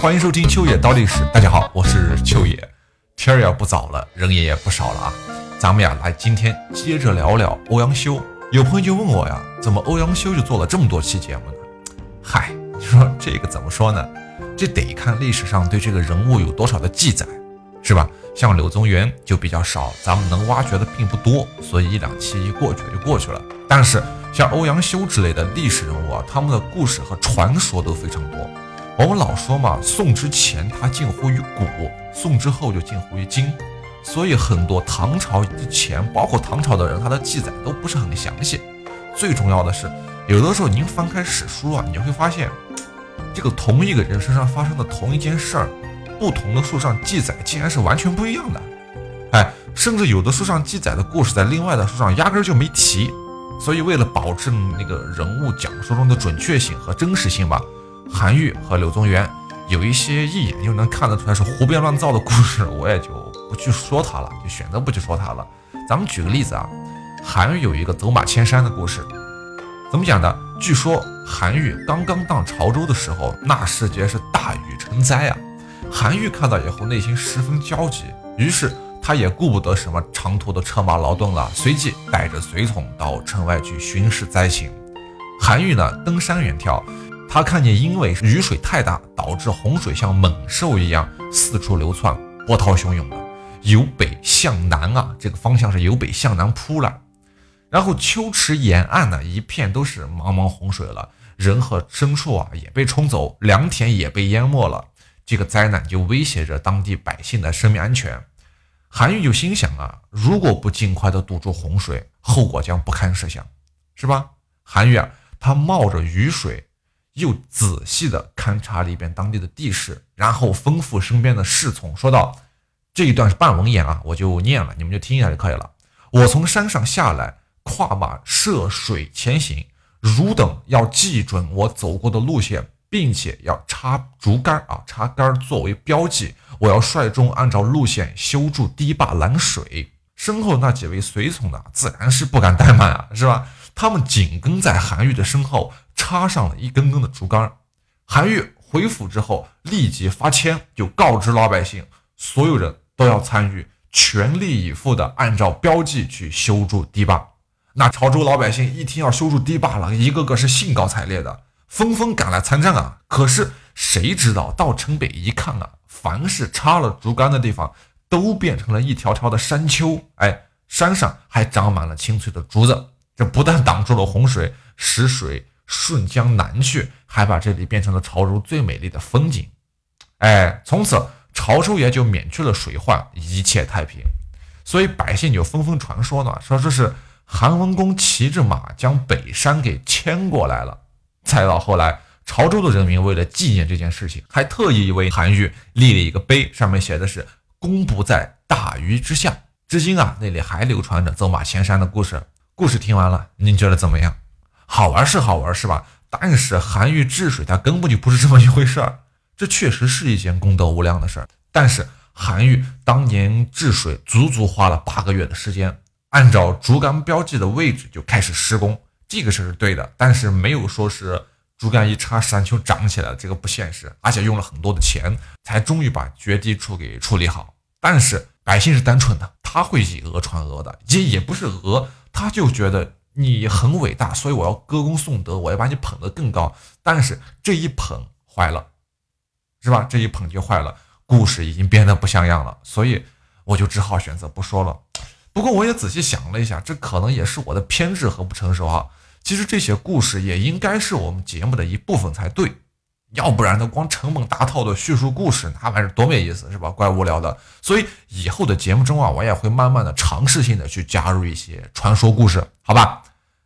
欢迎收听秋野刀历史。大家好，我是秋野。天儿也不早了，人也也不少了啊。咱们呀，来今天接着聊聊欧阳修。有朋友就问我呀，怎么欧阳修就做了这么多期节目呢？嗨，你说这个怎么说呢？这得看历史上对这个人物有多少的记载，是吧？像柳宗元就比较少，咱们能挖掘的并不多，所以一两期一过去就过去了。但是像欧阳修之类的历史人物啊，他们的故事和传说都非常多。我们老说嘛，宋之前它近乎于古，宋之后就近乎于今，所以很多唐朝之前，包括唐朝的人，他的记载都不是很详细。最重要的是，有的时候您翻开史书啊，你就会发现，这个同一个人身上发生的同一件事儿。不同的书上记载竟然是完全不一样的，哎，甚至有的书上记载的故事在另外的书上压根就没提，所以为了保证那个人物讲述中的准确性和真实性吧，韩愈和柳宗元有一些一眼就能看得出来是胡编乱造的故事，我也就不去说他了，就选择不去说他了。咱们举个例子啊，韩愈有一个走马千山的故事，怎么讲的？据说韩愈刚刚到潮州的时候，那时节是大雨成灾啊。韩愈看到以后，内心十分焦急，于是他也顾不得什么长途的车马劳顿了，随即带着随从到城外去巡视灾情。韩愈呢，登山远眺，他看见因为雨水太大，导致洪水像猛兽一样四处流窜，波涛汹涌的，由北向南啊，这个方向是由北向南扑来。然后秋池沿岸呢，一片都是茫茫洪水了，人和牲畜啊也被冲走，良田也被淹没了。这个灾难就威胁着当地百姓的生命安全，韩愈就心想啊，如果不尽快的堵住洪水，后果将不堪设想，是吧？韩愈啊，他冒着雨水，又仔细的勘察了一遍当地的地势，然后吩咐身边的侍从说道：“这一段是半文言啊，我就念了，你们就听一下就可以了。我从山上下来，跨马涉水前行，汝等要记准我走过的路线。”并且要插竹竿啊，插竿作为标记。我要率众按照路线修筑堤坝拦水。身后那几位随从呢，自然是不敢怠慢啊，是吧？他们紧跟在韩愈的身后，插上了一根根的竹竿。韩愈回府之后，立即发签，就告知老百姓，所有人都要参与，全力以赴的按照标记去修筑堤坝。那潮州老百姓一听要修筑堤坝了，一个个是兴高采烈的。纷纷赶来参战啊！可是谁知道到城北一看啊，凡是插了竹竿的地方，都变成了一条条的山丘。哎，山上还长满了青翠的竹子，这不但挡住了洪水，使水顺江南去，还把这里变成了潮州最美丽的风景。哎，从此潮州也就免去了水患，一切太平。所以百姓就纷纷传说呢，说这是韩文公骑着马将北山给牵过来了。再到后来，潮州的人民为了纪念这件事情，还特意为韩愈立了一个碑，上面写的是“功不在大禹之下”。至今啊，那里还流传着走马千山的故事。故事听完了，您觉得怎么样？好玩是好玩，是吧？但是韩愈治水，他根本就不是这么一回事儿。这确实是一件功德无量的事儿。但是韩愈当年治水，足足花了八个月的时间，按照竹竿标记的位置就开始施工。这个事儿是对的，但是没有说是竹竿一插山丘长起来了，这个不现实，而且用了很多的钱才终于把决堤处给处理好。但是百姓是单纯的，他会以讹传讹的，也也不是讹，他就觉得你很伟大，所以我要歌功颂德，我要把你捧得更高。但是这一捧坏了，是吧？这一捧就坏了，故事已经变得不像样了，所以我就只好选择不说了。不过我也仔细想了一下，这可能也是我的偏执和不成熟啊。其实这些故事也应该是我们节目的一部分才对，要不然呢，光成本大套的叙述故事，那玩意儿多没意思，是吧？怪无聊的。所以以后的节目中啊，我也会慢慢的尝试性的去加入一些传说故事，好吧？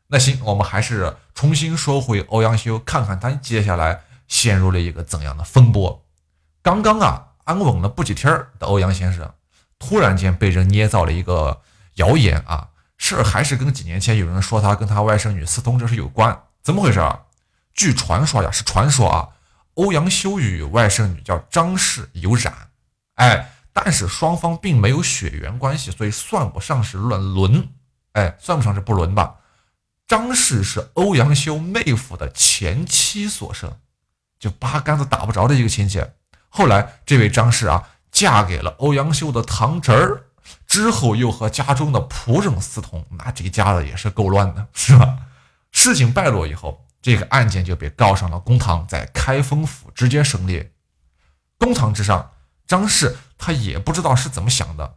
那行，我们还是重新说回欧阳修，看看他接下来陷入了一个怎样的风波。刚刚啊，安稳了不几天的欧阳先生，突然间被人捏造了一个谣言啊。事儿还是跟几年前有人说他跟他外甥女私通这事有关，怎么回事啊？据传说呀，是传说啊，欧阳修与外甥女叫张氏有染，哎，但是双方并没有血缘关系，所以算不上是乱伦，哎，算不上是不伦吧？张氏是欧阳修妹夫的前妻所生，就八竿子打不着的一个亲戚。后来这位张氏啊，嫁给了欧阳修的堂侄儿，之后又和家中的仆人私通，那这家子也是够乱的，是吧？事情败落以后，这个案件就被告上了公堂，在开封府直接审理。公堂之上，张氏他也不知道是怎么想的，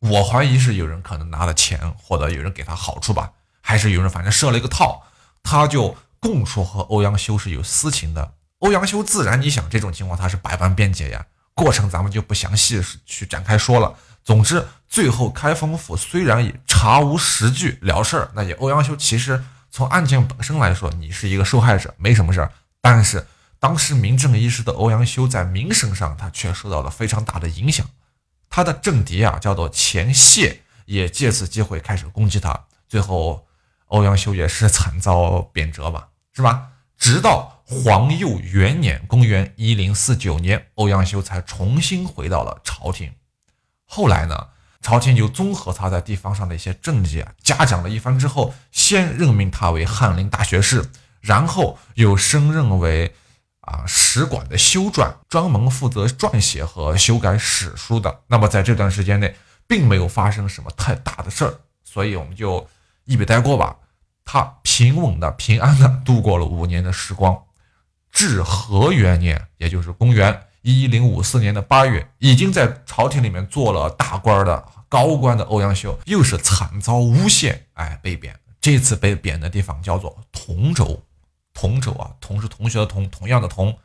我怀疑是有人可能拿了钱，或者有人给他好处吧，还是有人反正设了一个套，他就供出和欧阳修是有私情的。欧阳修自然，你想这种情况他是百般辩解呀，过程咱们就不详细去展开说了。总之，最后开封府虽然以查无实据了事儿，那也欧阳修其实从案件本身来说，你是一个受害者，没什么事儿。但是当时名正言顺的欧阳修在名声上，他却受到了非常大的影响。他的政敌啊，叫做钱谢，也借此机会开始攻击他。最后，欧阳修也是惨遭贬谪吧，是吧？直到皇佑元年（公元1049年），欧阳修才重新回到了朝廷。后来呢，朝廷就综合他在地方上的一些政绩啊，嘉奖了一番之后，先任命他为翰林大学士，然后又升任为啊史馆的修撰，专门负责撰写和修改史书的。那么在这段时间内，并没有发生什么太大的事儿，所以我们就一笔带过吧。他平稳的、平安的度过了五年的时光。至和元年，也就是公元一零五四年的八月，已经在朝廷里面做了大官的高官的欧阳修，又是惨遭诬陷，哎，被贬。这次被贬的地方叫做同州。同州啊，同是同学的同，同样的同。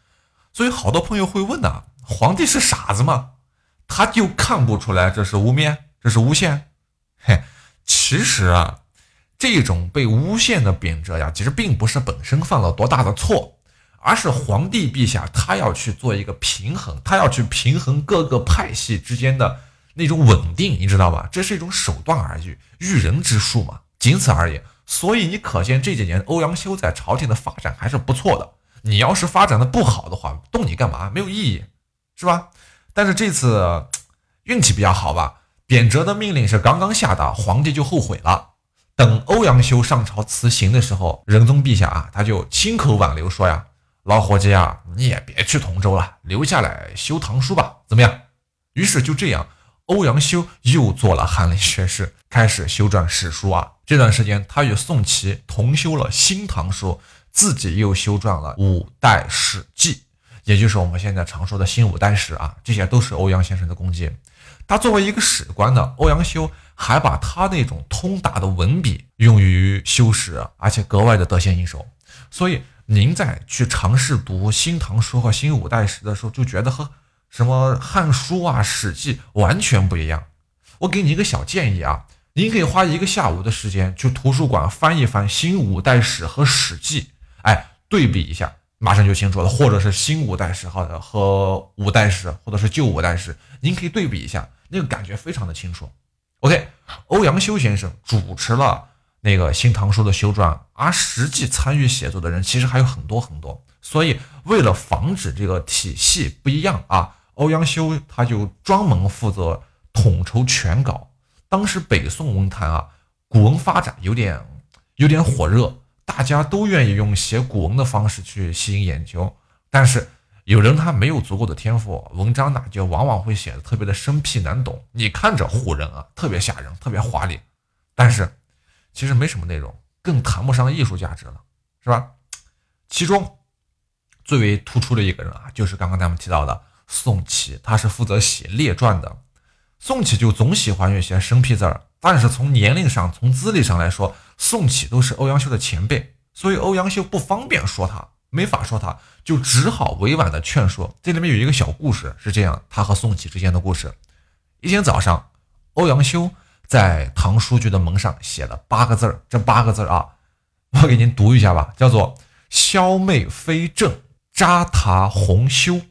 所以好多朋友会问呐，皇帝是傻子吗？他就看不出来这是污蔑，这是诬陷？嘿，其实啊，这种被诬陷的贬谪呀，其实并不是本身犯了多大的错。而是皇帝陛下，他要去做一个平衡，他要去平衡各个派系之间的那种稳定，你知道吧？这是一种手段而已，驭人之术嘛，仅此而已。所以你可见这几年欧阳修在朝廷的发展还是不错的。你要是发展的不好的话，动你干嘛？没有意义，是吧？但是这次运气比较好吧，贬谪的命令是刚刚下达，皇帝就后悔了。等欧阳修上朝辞行的时候，仁宗陛下啊，他就亲口挽留说呀。老伙计啊，你也别去同州了，留下来修唐书吧，怎么样？于是就这样，欧阳修又做了翰林学士，开始修撰史书啊。这段时间，他与宋祁同修了《新唐书》，自己又修撰了《五代史记》，也就是我们现在常说的新五代史啊。这些都是欧阳先生的功绩。他作为一个史官呢，欧阳修还把他那种通达的文笔用于修史，而且格外的得心应手。所以。您在去尝试读《新唐书》和《新五代史》的时候，就觉得和什么《汉书》啊、《史记》完全不一样。我给你一个小建议啊，您可以花一个下午的时间去图书馆翻一翻《新五代史》和《史记》，哎，对比一下，马上就清楚了。或者是《新五代史》和和《五代史》，或者是《旧五代史》，您可以对比一下，那个感觉非常的清楚。OK，欧阳修先生主持了。那个《新唐书》的修撰，而实际参与写作的人其实还有很多很多，所以为了防止这个体系不一样啊，欧阳修他就专门负责统筹全稿。当时北宋文坛啊，古文发展有点有点火热，大家都愿意用写古文的方式去吸引眼球，但是有人他没有足够的天赋，文章呢就往往会写的特别的生僻难懂，你看着唬人啊，特别吓人，特别华丽，但是。其实没什么内容，更谈不上艺术价值了，是吧？其中最为突出的一个人啊，就是刚刚咱们提到的宋祁，他是负责写列传的。宋祁就总喜欢用一些生僻字儿，但是从年龄上、从资历上来说，宋祁都是欧阳修的前辈，所以欧阳修不方便说他，没法说他，就只好委婉的劝说。这里面有一个小故事，是这样，他和宋祁之间的故事。一天早上，欧阳修。在唐书局的门上写了八个字儿，这八个字儿啊，我给您读一下吧，叫做“萧妹非正，扎塔红修”。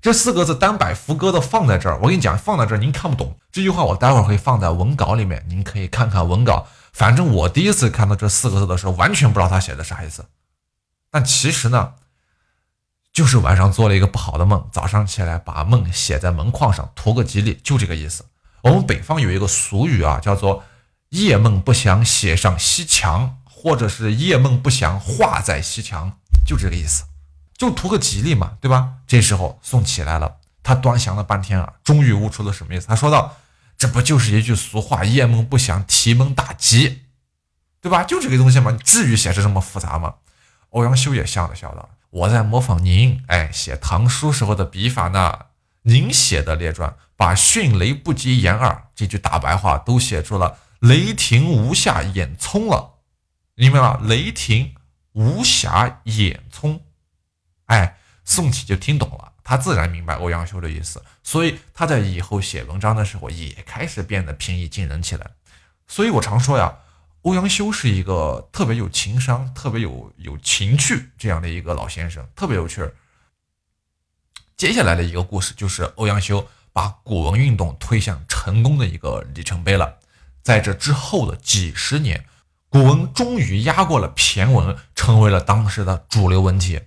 这四个字单摆副歌的放在这儿，我跟你讲，放在这儿您看不懂这句话，我待会儿会放在文稿里面，您可以看看文稿。反正我第一次看到这四个字的时候，完全不知道他写的啥意思。但其实呢，就是晚上做了一个不好的梦，早上起来把梦写在门框上，图个吉利，就这个意思。我们北方有一个俗语啊，叫做“夜梦不祥写上西墙”，或者是“夜梦不祥画在西墙”，就这个意思。就图个吉利嘛，对吧？这时候宋起来了，他端详了半天啊，终于悟出了什么意思。他说道：“这不就是一句俗话，夜梦不祥，提门大吉，对吧？就这个东西嘛，你至于写的这么复杂吗？”欧阳修也笑了笑道：“我在模仿您，哎，写唐书时候的笔法呢。您写的列传，把迅雷不及掩耳这句大白话都写出了雷霆无暇掩聪了，明白吗？雷霆无暇掩聪，哎，宋祁就听懂了，他自然明白欧阳修的意思，所以他在以后写文章的时候也开始变得平易近人起来。所以我常说呀。”欧阳修是一个特别有情商、特别有有情趣这样的一个老先生，特别有趣儿。接下来的一个故事就是欧阳修把古文运动推向成功的一个里程碑了。在这之后的几十年，古文终于压过了骈文，成为了当时的主流文体。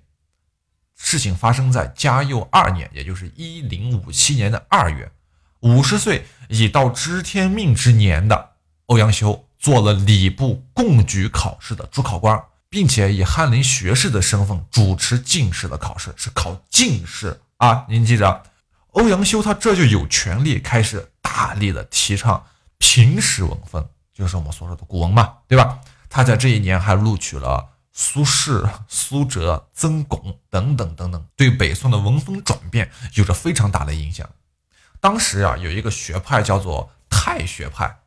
事情发生在嘉佑二年，也就是一零五七年的二月，五十岁已到知天命之年的欧阳修。做了礼部贡举考试的主考官，并且以翰林学士的身份主持进士的考试，是考进士啊！您记着，欧阳修他这就有权利开始大力的提倡平实文风，就是我们所说的古文嘛，对吧？他在这一年还录取了苏轼、苏辙、曾巩等等等等，对北宋的文风转变有着非常大的影响。当时啊，有一个学派叫做太学派。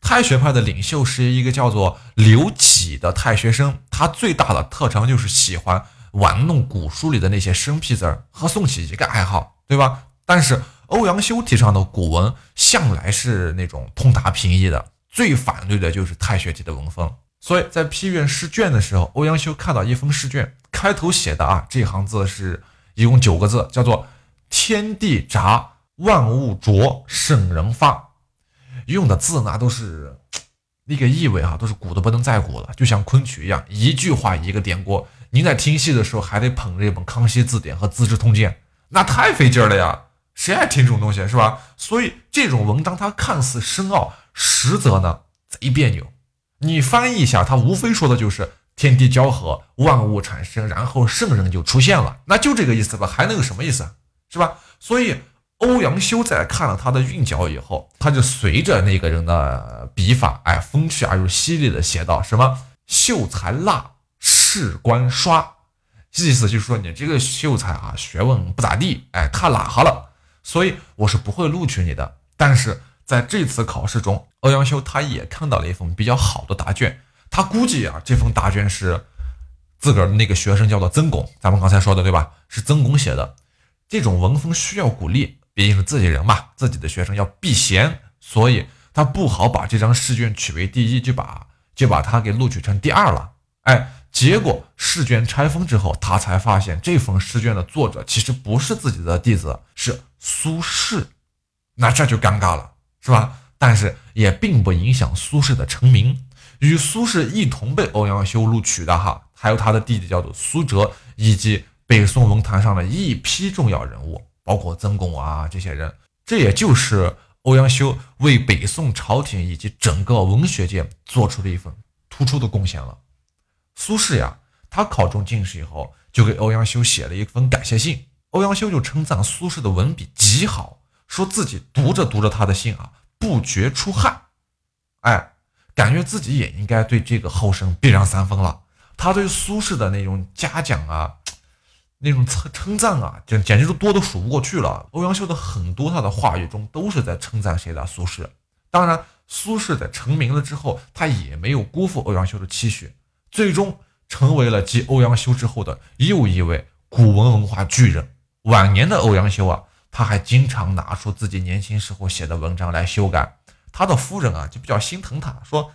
太学派的领袖是一个叫做刘启的太学生，他最大的特长就是喜欢玩弄古书里的那些生僻字儿，和宋祁一个爱好，对吧？但是欧阳修提倡的古文向来是那种通达平易的，最反对的就是太学体的文风。所以在批阅试卷的时候，欧阳修看到一封试卷，开头写的啊这行字是一共九个字，叫做“天地杂，万物浊，圣人发”。用的字那都是那个意味哈，都是古的不能再古了，就像昆曲一样，一句话一个典故。您在听戏的时候还得捧着一本《康熙字典》和《资治通鉴》，那太费劲了呀！谁爱听这种东西是吧？所以这种文章它看似深奥，实则呢贼别扭。你翻译一下，它无非说的就是天地交合，万物产生，然后圣人就出现了，那就这个意思吧，还能有什么意思是吧？所以。欧阳修在看了他的韵脚以后，他就随着那个人的笔法，哎，风趣而又犀利的写道：“什么秀才辣，士官刷。”意思就是说你这个秀才啊，学问不咋地，哎，太拉哈了，所以我是不会录取你的。但是在这次考试中，欧阳修他也看到了一封比较好的答卷，他估计啊，这封答卷是自个儿的那个学生叫做曾巩，咱们刚才说的对吧？是曾巩写的。这种文风需要鼓励。毕竟是自己人嘛，自己的学生要避嫌，所以他不好把这张试卷取为第一，就把就把他给录取成第二了。哎，结果试卷拆封之后，他才发现这封试卷的作者其实不是自己的弟子，是苏轼。那这就尴尬了，是吧？但是也并不影响苏轼的成名。与苏轼一同被欧阳修录取的哈，还有他的弟弟叫做苏辙，以及北宋文坛上的一批重要人物。包括曾巩啊这些人，这也就是欧阳修为北宋朝廷以及整个文学界做出的一份突出的贡献了。苏轼呀，他考中进士以后，就给欧阳修写了一封感谢信。欧阳修就称赞苏轼的文笔极好，说自己读着读着他的信啊，不觉出汗，哎，感觉自己也应该对这个后生避让三分了。他对苏轼的那种嘉奖啊。那种称称赞啊，简简直都多的数不过去了。欧阳修的很多他的话语中都是在称赞谁的苏轼。当然，苏轼在成名了之后，他也没有辜负欧阳修的期许，最终成为了继欧阳修之后的又一位古文文化巨人。晚年的欧阳修啊，他还经常拿出自己年轻时候写的文章来修改。他的夫人啊，就比较心疼他，说，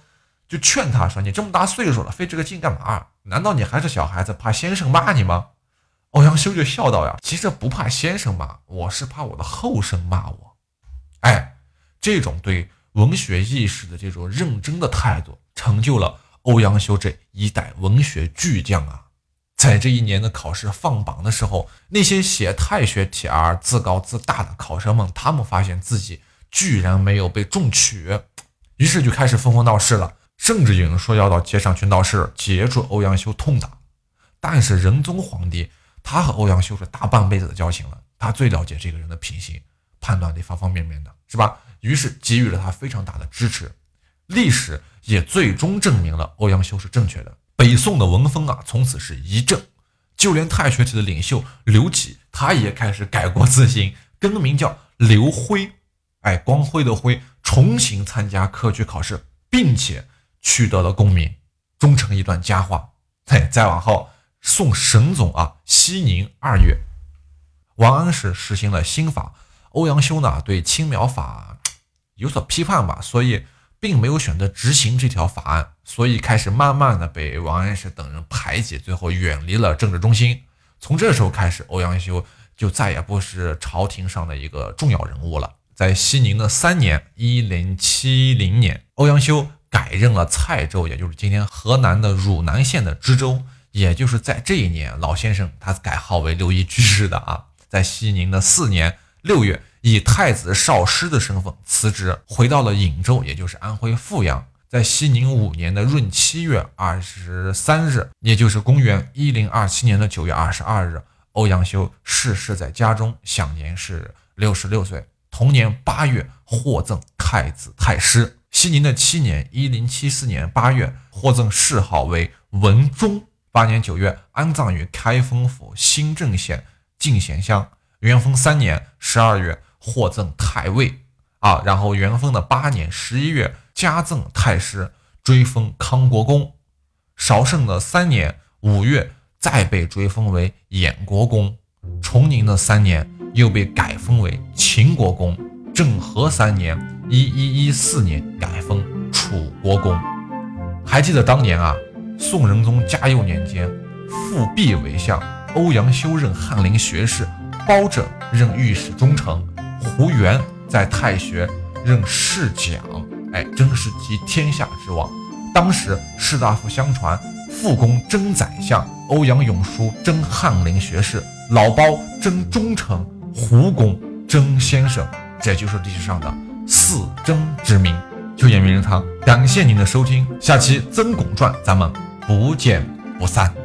就劝他说：“你这么大岁数了，费这个劲干嘛？难道你还是小孩子，怕先生骂你吗？”欧阳修就笑道：“呀，其实不怕先生骂，我是怕我的后生骂我。哎，这种对文学意识的这种认真的态度，成就了欧阳修这一代文学巨匠啊！在这一年的考试放榜的时候，那些写太学体而自高自大的考生们，他们发现自己居然没有被中取，于是就开始纷纷闹事了，甚至有人说要到街上去闹事，截住欧阳修痛打。但是仁宗皇帝。他和欧阳修是大半辈子的交情了，他最了解这个人的品行，判断的方方面面的，是吧？于是给予了他非常大的支持。历史也最终证明了欧阳修是正确的。北宋的文风啊，从此是一正，就连太学体的领袖刘启，他也开始改过自新，更名叫刘辉，哎，光辉的辉，重新参加科举考试，并且取得了功名，终成一段佳话。嘿，再往后，宋神宗啊，熙宁二月，王安石实行了新法，欧阳修呢对青苗法有所批判吧，所以。并没有选择执行这条法案，所以开始慢慢的被王安石等人排挤，最后远离了政治中心。从这时候开始，欧阳修就再也不是朝廷上的一个重要人物了。在熙宁的三年（一零七零年），欧阳修改任了蔡州，也就是今天河南的汝南县的知州。也就是在这一年，老先生他改号为六一居士的啊。在熙宁的四年六月。以太子少师的身份辞职，回到了颍州，也就是安徽阜阳。在熙宁五年的闰七月二十三日，也就是公元一零二七年的九月二十二日，欧阳修逝世在家中，享年是六十六岁。同年八月，获赠太子太师。熙宁的七年（一零七四年八月），获赠谥号为文忠。八年九月，安葬于开封府新郑县进贤乡。元丰三年十二月。获赠太尉啊，然后元丰的八年十一月加赠太师，追封康国公。绍圣的三年五月再被追封为衍国公。崇宁的三年又被改封为秦国公。政和三年一一一四年改封楚国公。还记得当年啊，宋仁宗嘉佑年间，复辟为相，欧阳修任翰林学士，包拯任御史中丞。胡元在太学任侍讲，哎，真是集天下之望。当时士大夫相传，傅公征宰相，欧阳永叔征翰林学士，老包征忠臣，胡公征先生，这就是历史上的四征之名。秋野名人堂，感谢您的收听，下期《曾巩传》咱们不见不散。